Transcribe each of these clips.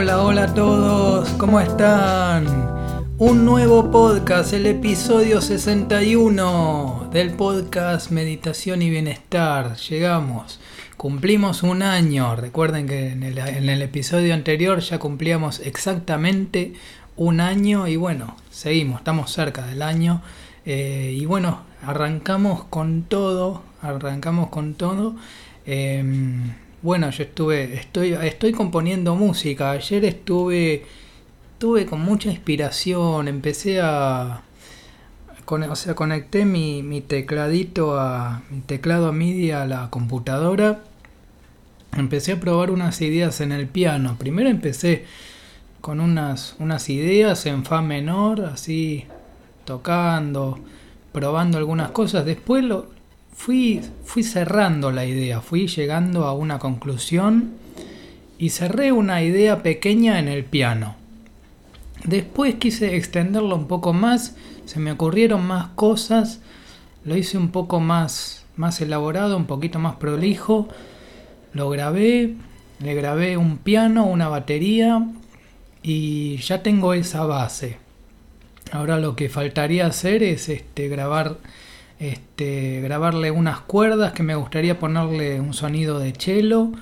Hola, hola a todos, ¿cómo están? Un nuevo podcast, el episodio 61 del podcast Meditación y Bienestar. Llegamos, cumplimos un año. Recuerden que en el, episodio anterior ya cumplíamos exactamente un año y bueno, seguimos, estamos cerca del año. Eh, y bueno, arrancamos con todo, arrancamos con todo. Em, bueno, yo estuve, estoy, estoy componiendo música. Ayer estuve, tuve con mucha inspiración. Empecé a, o sea, conecté mi, mi tecladito a, mi teclado MIDI a la computadora. Empecé a probar unas ideas en el piano. Primero empecé con unas, unas ideas en fa menor, así tocando, probando algunas cosas. Después lo, fui, fui cerrando la idea, fui llegando a una conclusión y cerré una idea pequeña en el piano. Después quise extenderlo un poco más, se me ocurrieron más cosas, lo hice un poco más, más elaborado, un poquito más prolijo, lo grabé, le grabé un piano, una batería y ya tengo esa base. Ahora lo que faltaría hacer es este, grabar este, grabarle unas cuerdas que me gustaría ponerle un sonido de cello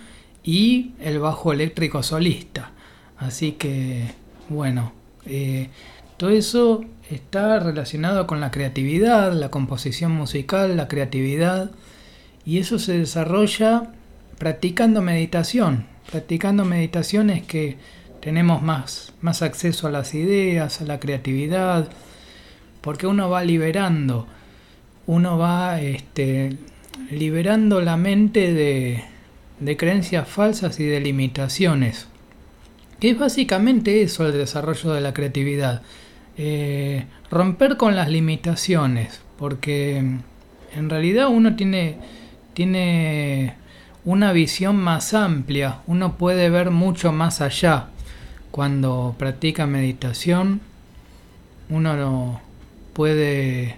y el bajo eléctrico solista. Así que, bueno, eh, todo eso está relacionado con la creatividad, la composición musical, la creatividad, y eso se desarrolla practicando meditación. Practicando meditación es que tenemos más, más acceso a las ideas, a la creatividad, porque uno va liberando uno va este, liberando la mente de, creencias falsas y de limitaciones. Que es básicamente eso el desarrollo de la creatividad. Eh, romper con las limitaciones, porque en realidad uno tiene, tiene una visión más amplia, uno puede ver mucho más allá. Cuando practica meditación, uno no puede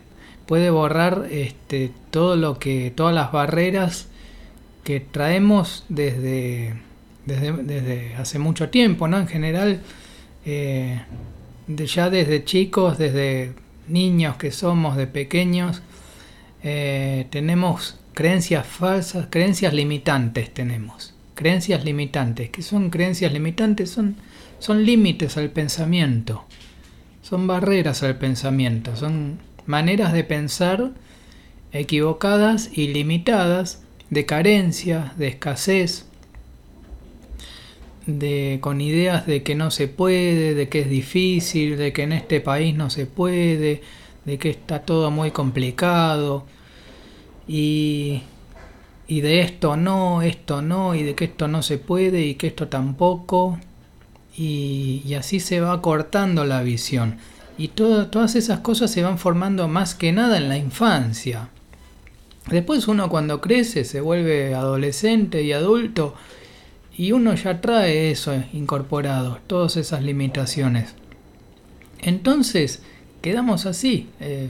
puede borrar este, todo lo que, todas las barreras que traemos desde, desde, hace mucho tiempo, ¿no? En general, eh, ya desde chicos, desde niños que somos, de pequeños, eh, tenemos creencias falsas, creencias limitantes tenemos. Creencias limitantes. ¿Qué son creencias limitantes? Son, son límites al pensamiento. Son barreras al pensamiento. Son maneras de pensar equivocadas y limitadas, de carencia, de escasez, de, con ideas de que no se puede, de que es difícil, de que en este país no se puede, de que está todo muy complicado y, y de esto no, esto no, y de que esto no se puede y que esto tampoco, y, y así se va cortando la visión. Y todas esas cosas se van formando más que nada en la infancia. Después uno cuando crece se vuelve adolescente y adulto y uno ya trae eso incorporado, todas esas limitaciones. Entonces quedamos así, eh,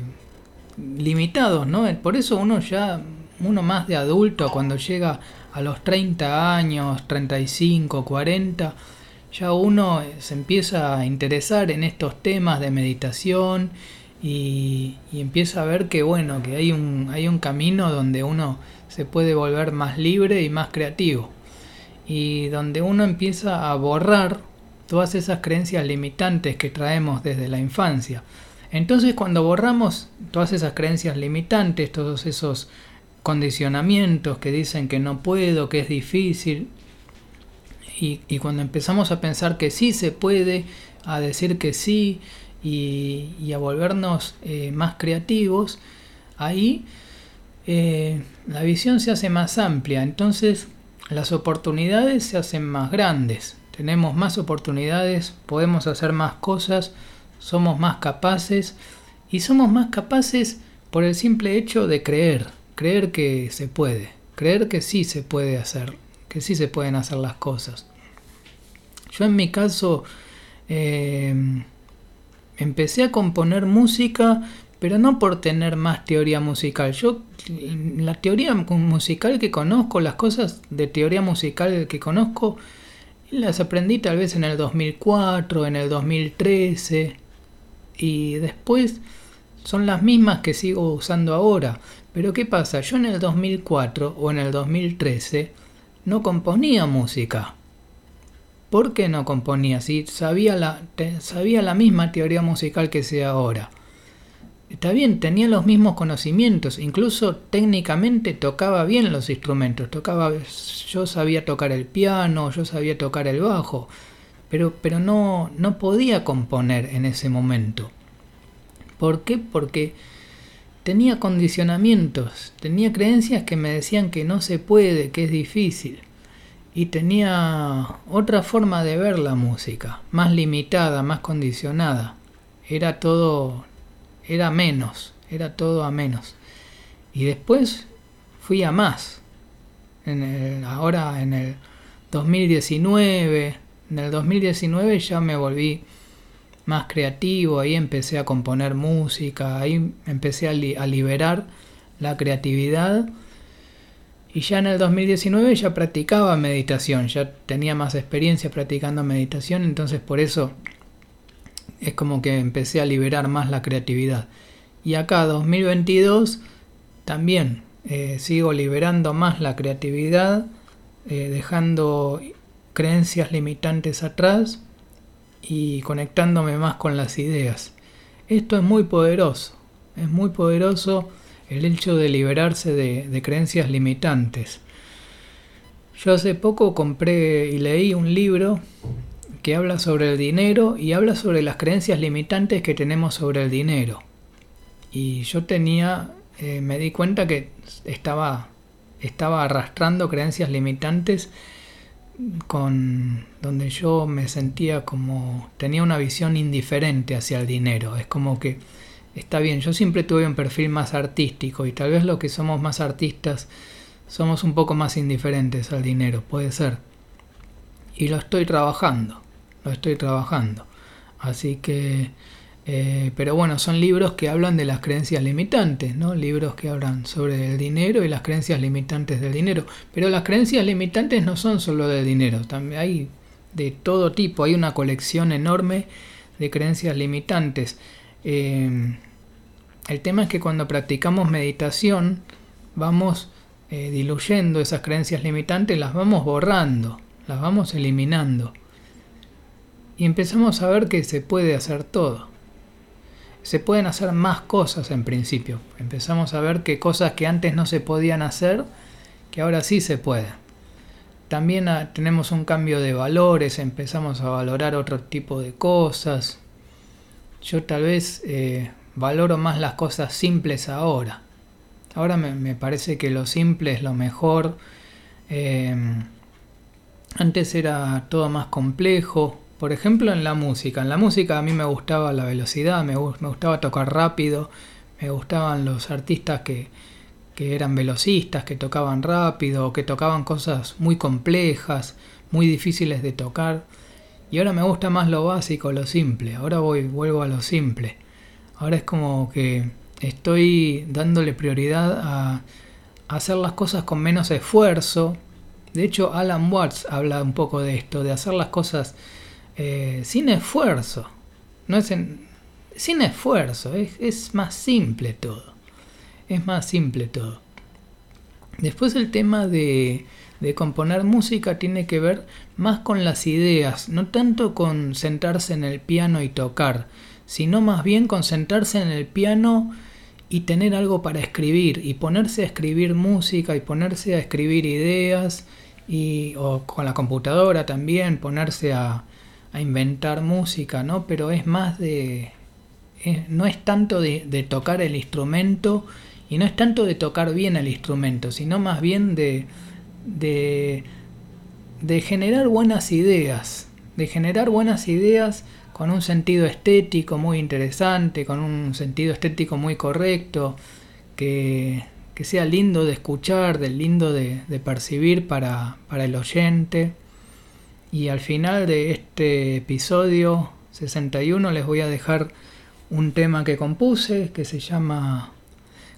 limitados, ¿no? Por eso uno ya, uno más de adulto, cuando llega a los 30 años, 35, 40, ya uno se empieza a interesar en estos temas de meditación y, empieza a ver que bueno, que hay un, hay un camino donde uno se puede volver más libre y más creativo. Y donde uno empieza a borrar todas esas creencias limitantes que traemos desde la infancia. Entonces cuando borramos todas esas creencias limitantes, todos esos condicionamientos que dicen que no puedo, que es difícil, y, cuando empezamos a pensar que sí se puede, a decir que sí y, a volvernos eh, más creativos, ahí eh, la visión se hace más amplia, entonces las oportunidades se hacen más grandes, tenemos más oportunidades, podemos hacer más cosas, somos más capaces y somos más capaces por el simple hecho de creer, creer que se puede, creer que sí se puede hacer que sí se pueden hacer las cosas. Yo en mi caso eh, empecé a componer música, pero no por tener más teoría musical. Yo la teoría musical que conozco, las cosas de teoría musical que conozco, las aprendí tal vez en el 2004, en el 2013 y después son las mismas que sigo usando ahora. Pero ¿qué pasa? Yo en el 2004 o en el 2013 no componía música. ¿Por qué no componía? Si sabía la, sabía la misma teoría musical que sé ahora. Está bien, tenía los mismos conocimientos, incluso técnicamente tocaba bien los instrumentos, tocaba, yo sabía tocar el piano, yo sabía tocar el bajo, pero, pero no, no podía componer en ese momento. ¿Por qué? Porque tenía condicionamientos, tenía creencias que me decían que no se puede, que es difícil. Y tenía otra forma de ver la música, más limitada, más condicionada. Era todo era menos, era todo a menos. Y después fui a más. En el, ahora en el 2019, en el 2019 ya me volví más creativo, ahí empecé a componer música, ahí empecé a, a liberar la creatividad. Y ya en el 2019 ya practicaba meditación, ya tenía más experiencia practicando meditación, entonces por eso es como que empecé a liberar más la creatividad. Y acá 2022 también eh, sigo liberando más la creatividad, eh, dejando creencias limitantes atrás y conectándome más con las ideas. Esto es muy poderoso, es muy poderoso el hecho de liberarse de, de creencias limitantes. Yo hace poco compré y leí un libro que habla sobre el dinero y habla sobre las creencias limitantes que tenemos sobre el dinero. Y yo tenía, eh, me di cuenta que estaba, estaba arrastrando creencias limitantes con donde yo me sentía como tenía una visión indiferente hacia el dinero. Es como que está bien, yo siempre tuve un perfil más artístico y tal vez lo que somos más artistas somos un poco más indiferentes al dinero, puede ser. Y lo estoy trabajando lo estoy trabajando. Así que, eh, pero bueno, son libros que hablan de las creencias limitantes, ¿no? Libros que hablan sobre el dinero y las creencias limitantes del dinero. Pero las creencias limitantes no son solo del dinero, también hay de todo tipo, hay una colección enorme de creencias limitantes. Eh, el tema es que cuando practicamos meditación vamos eh, diluyendo esas creencias limitantes, las vamos borrando, las vamos eliminando y empezamos a ver que se puede hacer todo. Se pueden hacer más cosas en principio. Empezamos a ver que cosas que antes no se podían hacer, que ahora sí se pueden. También ah, tenemos un cambio de valores, empezamos a valorar otro tipo de cosas. Yo tal vez eh, valoro más las cosas simples ahora. Ahora me, parece que lo simple es lo mejor. Eh, antes era todo más complejo, por ejemplo, en la música. En la música a mí me gustaba la velocidad, me, gustaba tocar rápido, me gustaban los artistas que, que eran velocistas, que tocaban rápido, que tocaban cosas muy complejas, muy difíciles de tocar. Y ahora me gusta más lo básico, lo simple. Ahora voy, vuelvo a lo simple. Ahora es como que estoy dándole prioridad a hacer las cosas con menos esfuerzo. De hecho, Alan Watts habla un poco de esto, de hacer las cosas eh, sin esfuerzo. No es sin esfuerzo, es, más simple todo. Es más simple todo. Después el tema de, de componer música tiene que ver más con las ideas, no tanto con sentarse en el piano y tocar, sino más bien con sentarse en el piano y tener algo para escribir y ponerse a escribir música y ponerse a escribir ideas y o con la computadora también ponerse a, a inventar música, ¿no? Pero es más de... no es tanto de, tocar el instrumento y no es tanto de tocar bien el instrumento, sino más bien de, de, de generar buenas ideas, de generar buenas ideas con un sentido estético muy interesante, con un sentido estético muy correcto, que, que sea lindo de escuchar, de lindo de, de percibir para, para el oyente. Y al final de este episodio 61 les voy a dejar un tema que compuse que se llama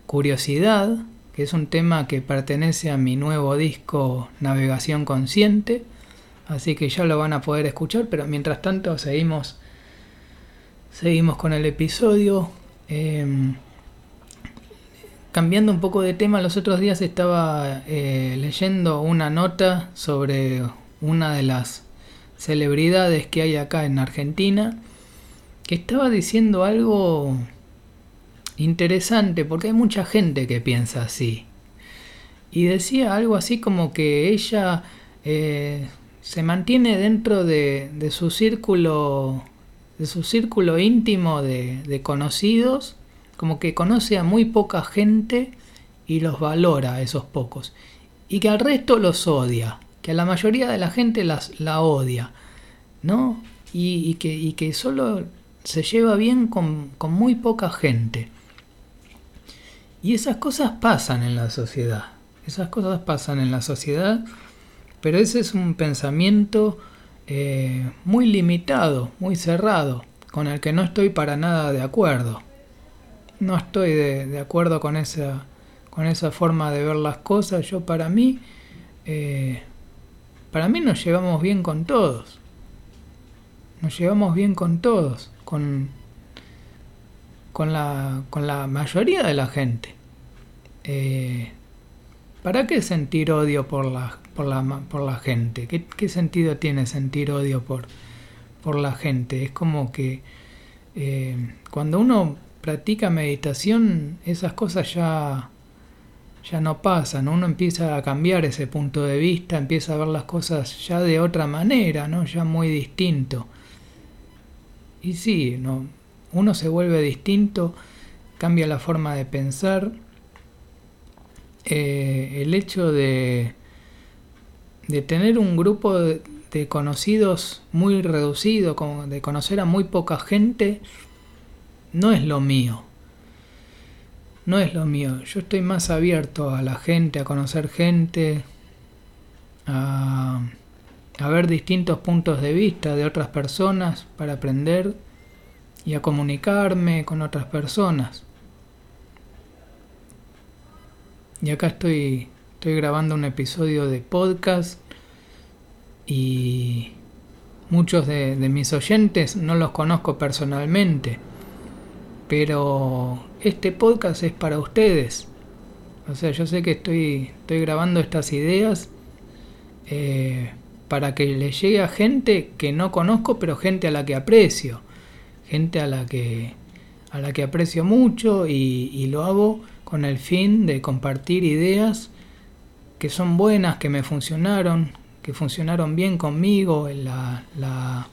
Curiosidad, que es un tema que pertenece a mi nuevo disco Navegación Consciente. Así que ya lo van a poder escuchar, pero mientras tanto seguimos, seguimos con el episodio. Em, cambiando un poco de tema, los otros días estaba eh, leyendo una nota sobre una de las celebridades que hay acá en Argentina, que estaba diciendo algo interesante, porque hay mucha gente que piensa así. Y decía algo así como que ella eh, se mantiene dentro de, su círculo de su círculo íntimo de, conocidos, como que conoce a muy poca gente y los valora a esos pocos. Y que al resto los odia, que a la mayoría de la gente las, la odia, ¿no? Y, que, y que solo se lleva bien con, con muy poca gente. Y esas cosas pasan en la sociedad. Esas cosas pasan en la sociedad, pero ese es un pensamiento eh, muy limitado, muy cerrado, con el que no estoy para nada de acuerdo. No estoy de, acuerdo con esa, con esa forma de ver las cosas. Yo para mí, eh, para mí nos llevamos bien con todos. Nos llevamos bien con todos, con, con, la, con la mayoría de la gente. Eh, ¿Para qué sentir odio por la, por la, por la gente? ¿Qué, sentido tiene sentir odio por, por la gente? Es como que eh, cuando uno practica meditación, esas cosas ya, ya no pasan. Uno empieza a cambiar ese punto de vista, empieza a ver las cosas ya de otra manera, ¿no? ya muy distinto. Y sí, ¿no? uno se vuelve distinto, cambia la forma de pensar eh, el hecho de, de tener un grupo de, conocidos muy reducido, de conocer a muy poca gente, no es lo mío. No es lo mío. Yo estoy más abierto a la gente, a conocer gente, a, a ver distintos puntos de vista de otras personas para aprender y a comunicarme con otras personas. Y acá estoy, estoy grabando un episodio de podcast y muchos de, mis oyentes no los conozco personalmente, pero este podcast es para ustedes. O sea, yo sé que estoy, estoy grabando estas ideas eh, para que les llegue a gente que no conozco, pero gente a la que aprecio, gente a la que, a la que aprecio mucho y, y lo hago con el fin de compartir ideas que son buenas, que me funcionaron, que funcionaron bien conmigo, la, la,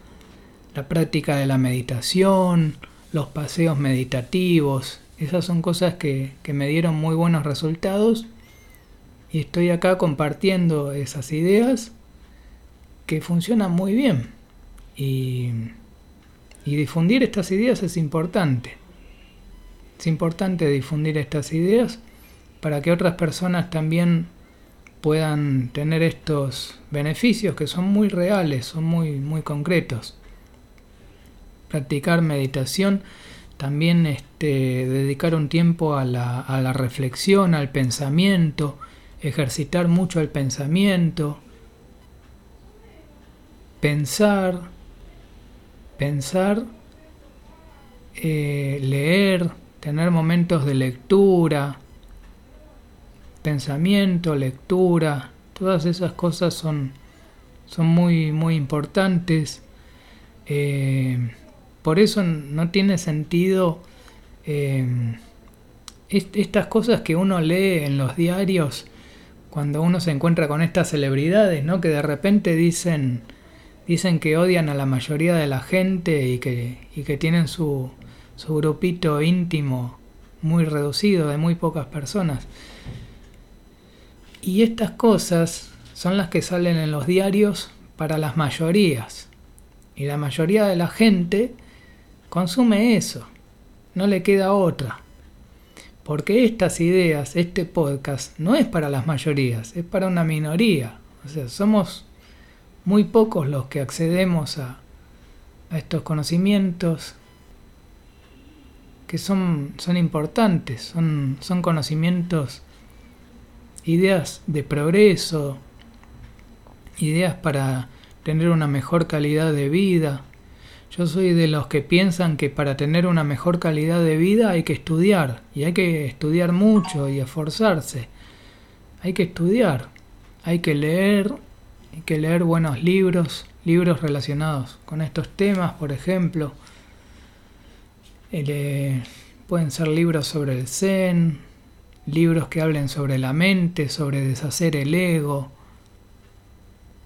la práctica de la meditación, los paseos meditativos, esas son cosas que, que, me dieron muy buenos resultados y estoy acá compartiendo esas ideas que funcionan muy bien y, y difundir estas ideas es importante. Es importante difundir estas ideas para que otras personas también puedan tener estos beneficios que son muy reales, son muy, muy concretos. Practicar meditación, también este, dedicar un tiempo a la, a la reflexión, al pensamiento, ejercitar mucho el pensamiento, pensar, pensar, eh, leer, tener momentos de lectura, pensamiento, lectura, todas esas cosas son, son muy, muy importantes. Eh, por eso no tiene sentido eh, estas cosas que uno lee en los diarios cuando uno se encuentra con estas celebridades, ¿no? Que de repente dicen, dicen que odian a la mayoría de la gente y que, y que tienen su, su grupito íntimo muy reducido de muy pocas personas. Y estas cosas son las que salen en los diarios para las mayorías. Y la mayoría de la gente consume eso. No le queda otra. Porque estas ideas, este podcast, no es para las mayorías, es para una minoría. O sea, somos muy pocos los que accedemos a, estos conocimientos, que son, son importantes, son, son conocimientos, ideas de progreso, ideas para tener una mejor calidad de vida. Yo soy de los que piensan que para tener una mejor calidad de vida hay que estudiar, y hay que estudiar mucho y esforzarse. Hay que estudiar, hay que leer, hay que leer buenos libros, libros relacionados con estos temas, por ejemplo. Eh, pueden ser libros sobre el Zen, libros que hablen sobre la mente, sobre deshacer el ego.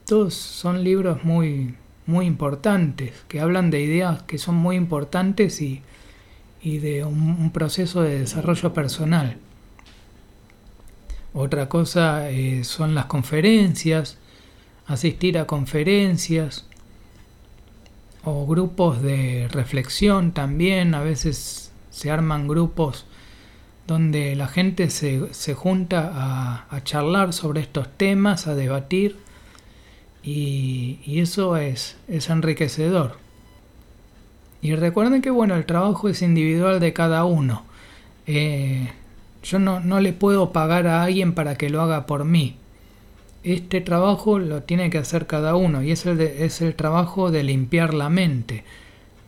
Todos son libros muy, muy importantes, que hablan de ideas que son muy importantes y, de un, proceso de desarrollo personal. Otra cosa eh, son las conferencias, asistir a conferencias o grupos de reflexión también. A veces se arman grupos donde la gente se, se junta a, charlar sobre estos temas, a debatir, y, eso es, es, enriquecedor. Y recuerden que bueno, el trabajo es individual de cada uno. Eh, yo no, no le puedo pagar a alguien para que lo haga por mí. Este trabajo lo tiene que hacer cada uno y es el, es el trabajo de limpiar la mente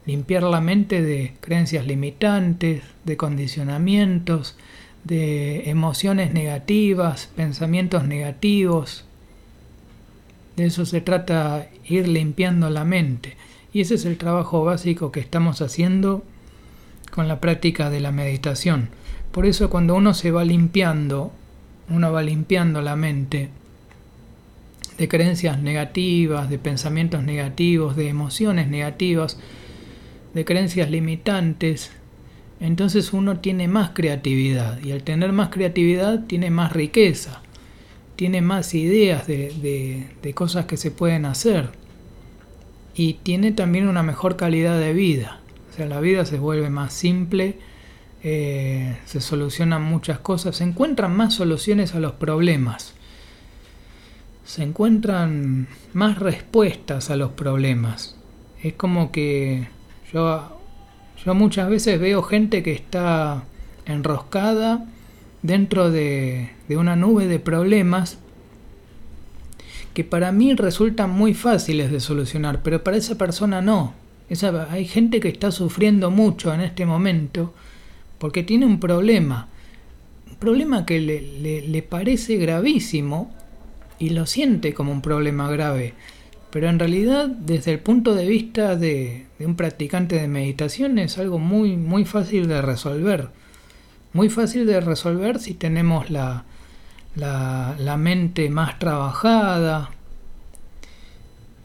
limpiar la mente de creencias limitantes, de condicionamientos, de emociones negativas, pensamientos negativos. De eso se trata ir limpiando la mente. Y ese es el trabajo básico que estamos haciendo con la práctica de la meditación. Por eso cuando uno se va limpiando, uno va limpiando la mente de creencias negativas, de pensamientos negativos, de emociones negativas, de creencias limitantes, entonces uno tiene más creatividad y al tener más creatividad tiene más riqueza, tiene más ideas de, cosas que se pueden hacer y tiene también una mejor calidad de vida. O sea, la vida se vuelve más simple, eh, se solucionan muchas cosas, se encuentran más soluciones a los problemas, se encuentran más respuestas a los problemas. Es como que yo, yo muchas veces veo gente que está enroscada dentro de, una nube de problemas que para mí resultan muy fáciles de solucionar, pero para esa persona no. Esa, hay gente que está sufriendo mucho en este momento porque tiene un problema, un problema que le, le parece gravísimo y lo siente como un problema grave. Pero en realidad, desde el punto de vista de, un practicante de meditación, es algo muy, muy fácil de resolver. Muy fácil de resolver si tenemos la, la, mente más trabajada,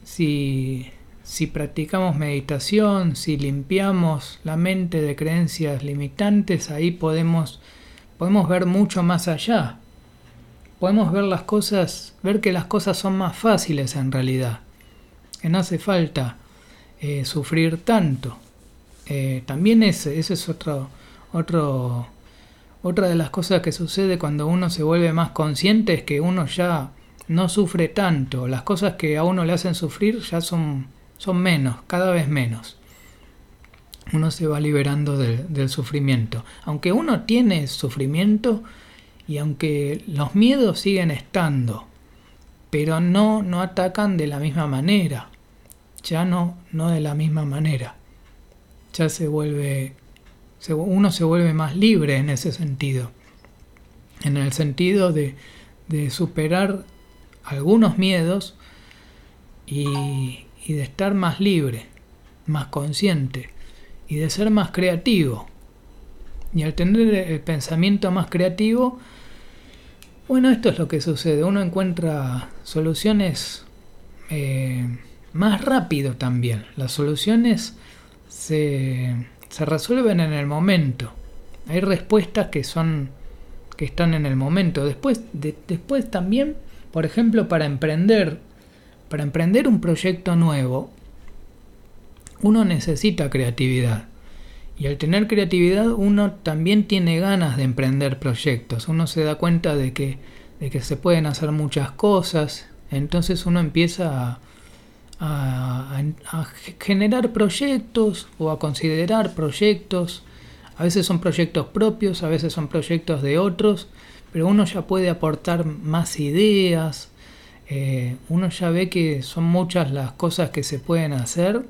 si, si practicamos meditación, si limpiamos la mente de creencias limitantes, ahí podemos, podemos ver mucho más allá. Podemos ver las cosas, ver que las cosas son más fáciles en realidad que no hace falta eh, sufrir tanto. Eh, también ese, ese es otro, otro, otra de las cosas que sucede cuando uno se vuelve más consciente es que uno ya no sufre tanto. Las cosas que a uno le hacen sufrir ya son, son menos, cada vez menos. Uno se va liberando del sufrimiento. Aunque uno tiene sufrimiento y aunque los miedos siguen estando, pero no, no atacan de la misma manera. Ya no, no de la misma manera. Ya se vuelve, uno se vuelve más libre en ese sentido. En el sentido de, de superar algunos miedos y, de estar más libre, más consciente y de ser más creativo. Y al tener el pensamiento más creativo, bueno, esto es lo que sucede. Uno encuentra soluciones eh, más rápido también. Las soluciones se, se, resuelven en el momento. Hay respuestas que son que están en el momento. Después, después también, por ejemplo, para emprender, para emprender un proyecto nuevo, uno necesita creatividad. Y al tener creatividad uno también tiene ganas de emprender proyectos. Uno se da cuenta de que, de que se pueden hacer muchas cosas. Entonces uno empieza a, a, generar proyectos o a considerar proyectos. A veces son proyectos propios, a veces son proyectos de otros, pero uno ya puede aportar más ideas, eh, uno ya ve que son muchas las cosas que se pueden hacer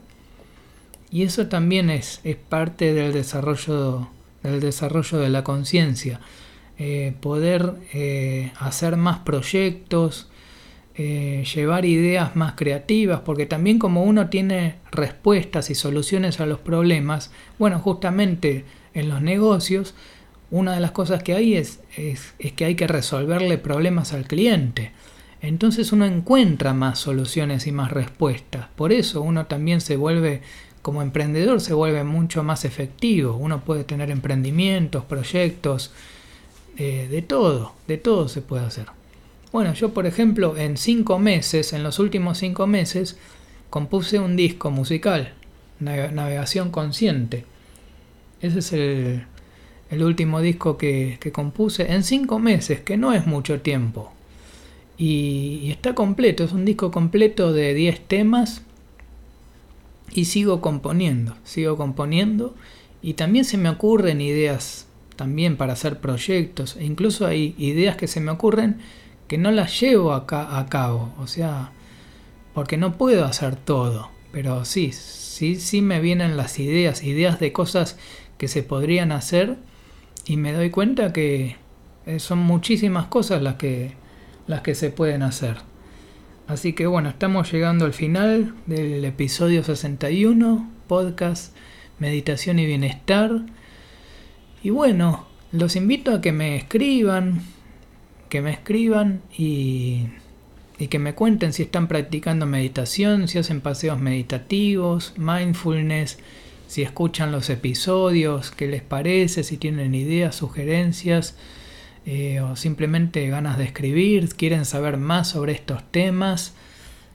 y eso también es, es parte del desarrollo, del desarrollo de la conciencia. Eh, poder eh, hacer más proyectos, llevar ideas más creativas, porque también como uno tiene respuestas y soluciones a los problemas, bueno, justamente en los negocios, una de las cosas que hay es, es, que hay que resolverle problemas al cliente. Entonces uno encuentra más soluciones y más respuestas. Por eso uno también se vuelve, como emprendedor, se vuelve mucho más efectivo. Uno puede tener emprendimientos, proyectos, eh, de todo, de todo se puede hacer. Bueno, yo por ejemplo en cinco meses, en los últimos cinco meses, compuse un disco musical, Navegación Consciente. Ese es el, último disco que, compuse en cinco meses, que no es mucho tiempo. Y, está completo, es un disco completo de 10 temas y sigo componiendo, sigo componiendo y también se me ocurren ideas también para hacer proyectos e incluso hay ideas que se me ocurren que no las llevo acá a cabo, o sea, porque no puedo hacer todo, pero sí, sí, sí me vienen las ideas, ideas de cosas que se podrían hacer y me doy cuenta que eh, son muchísimas cosas las que, las que se pueden hacer. Así que bueno, estamos llegando al final del episodio 61, podcast Meditación y Bienestar. Y bueno, los invito a que me escriban, que me escriban y, y que me cuenten si están practicando meditación, si hacen paseos meditativos, mindfulness si escuchan los episodios, qué les parece, si tienen ideas, sugerencias eh, o simplemente ganas de escribir, quieren saber más sobre estos temas,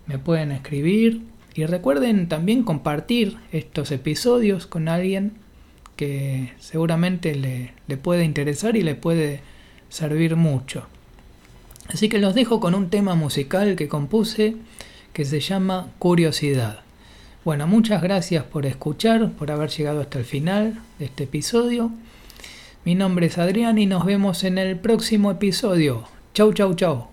me pueden escribir. Y recuerden también compartir estos episodios con alguien que seguramente le, le puede interesar y le puede servir mucho. Así que los dejo con un tema musical que compuse que se llama Curiosidad. Bueno, muchas gracias por escuchar, por haber llegado hasta el final de este episodio. Mi nombre es Adrián y nos vemos en el próximo episodio. Chau, chau, chau.